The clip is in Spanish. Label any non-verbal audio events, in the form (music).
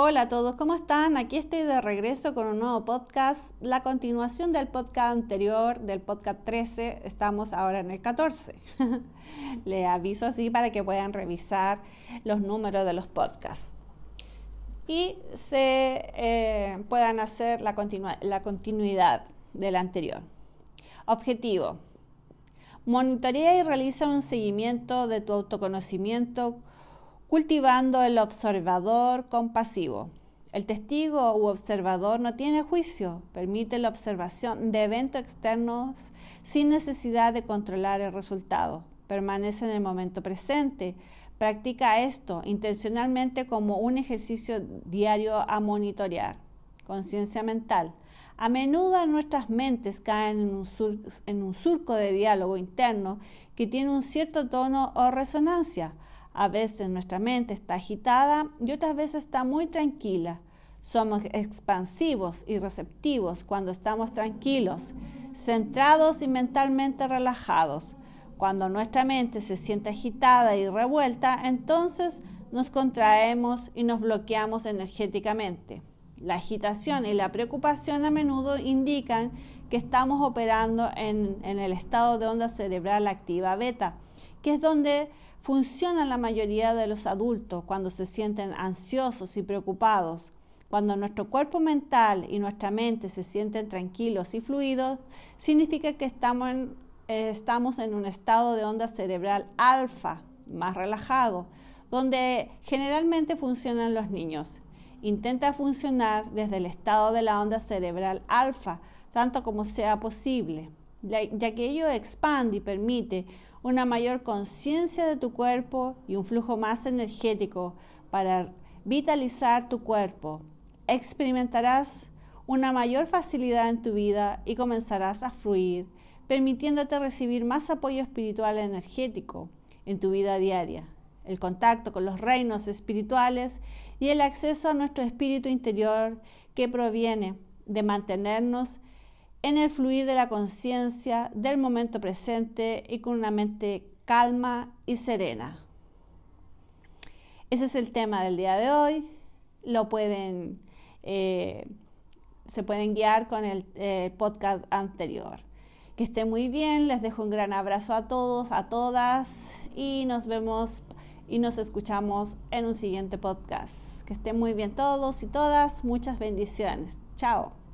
Hola a todos, ¿cómo están? Aquí estoy de regreso con un nuevo podcast, la continuación del podcast anterior, del podcast 13, estamos ahora en el 14. (laughs) Le aviso así para que puedan revisar los números de los podcasts y se eh, puedan hacer la, la continuidad del anterior. Objetivo. Monitorea y realiza un seguimiento de tu autoconocimiento cultivando el observador compasivo. El testigo u observador no tiene juicio, permite la observación de eventos externos sin necesidad de controlar el resultado. Permanece en el momento presente. Practica esto intencionalmente como un ejercicio diario a monitorear. Conciencia mental. A menudo nuestras mentes caen en un, en un surco de diálogo interno que tiene un cierto tono o resonancia a veces nuestra mente está agitada y otras veces está muy tranquila. Somos expansivos y receptivos cuando estamos tranquilos, centrados y mentalmente relajados. Cuando nuestra mente se siente agitada y revuelta, entonces nos contraemos y nos bloqueamos energéticamente. La agitación y la preocupación a menudo indican que estamos operando en, el estado de onda cerebral activa beta, que es donde funciona la mayoría de los adultos cuando se sienten ansiosos y preocupados. Cuando nuestro cuerpo mental y nuestra mente se sienten tranquilos y fluidos, significa que estamos en, eh, estamos en un estado de onda cerebral alfa, más relajado, donde generalmente funcionan los niños. Intenta funcionar desde el estado de la onda cerebral alfa, tanto como sea posible, ya que ello expande y permite una mayor conciencia de tu cuerpo y un flujo más energético para vitalizar tu cuerpo. Experimentarás una mayor facilidad en tu vida y comenzarás a fluir, permitiéndote recibir más apoyo espiritual energético en tu vida diaria. El contacto con los reinos espirituales y el acceso a nuestro espíritu interior que proviene de mantenernos en el fluir de la conciencia del momento presente y con una mente calma y serena. Ese es el tema del día de hoy. Lo pueden, eh, se pueden guiar con el eh, podcast anterior. Que esté muy bien, les dejo un gran abrazo a todos, a todas y nos vemos y nos escuchamos en un siguiente podcast. Que estén muy bien todos y todas, muchas bendiciones. Chao.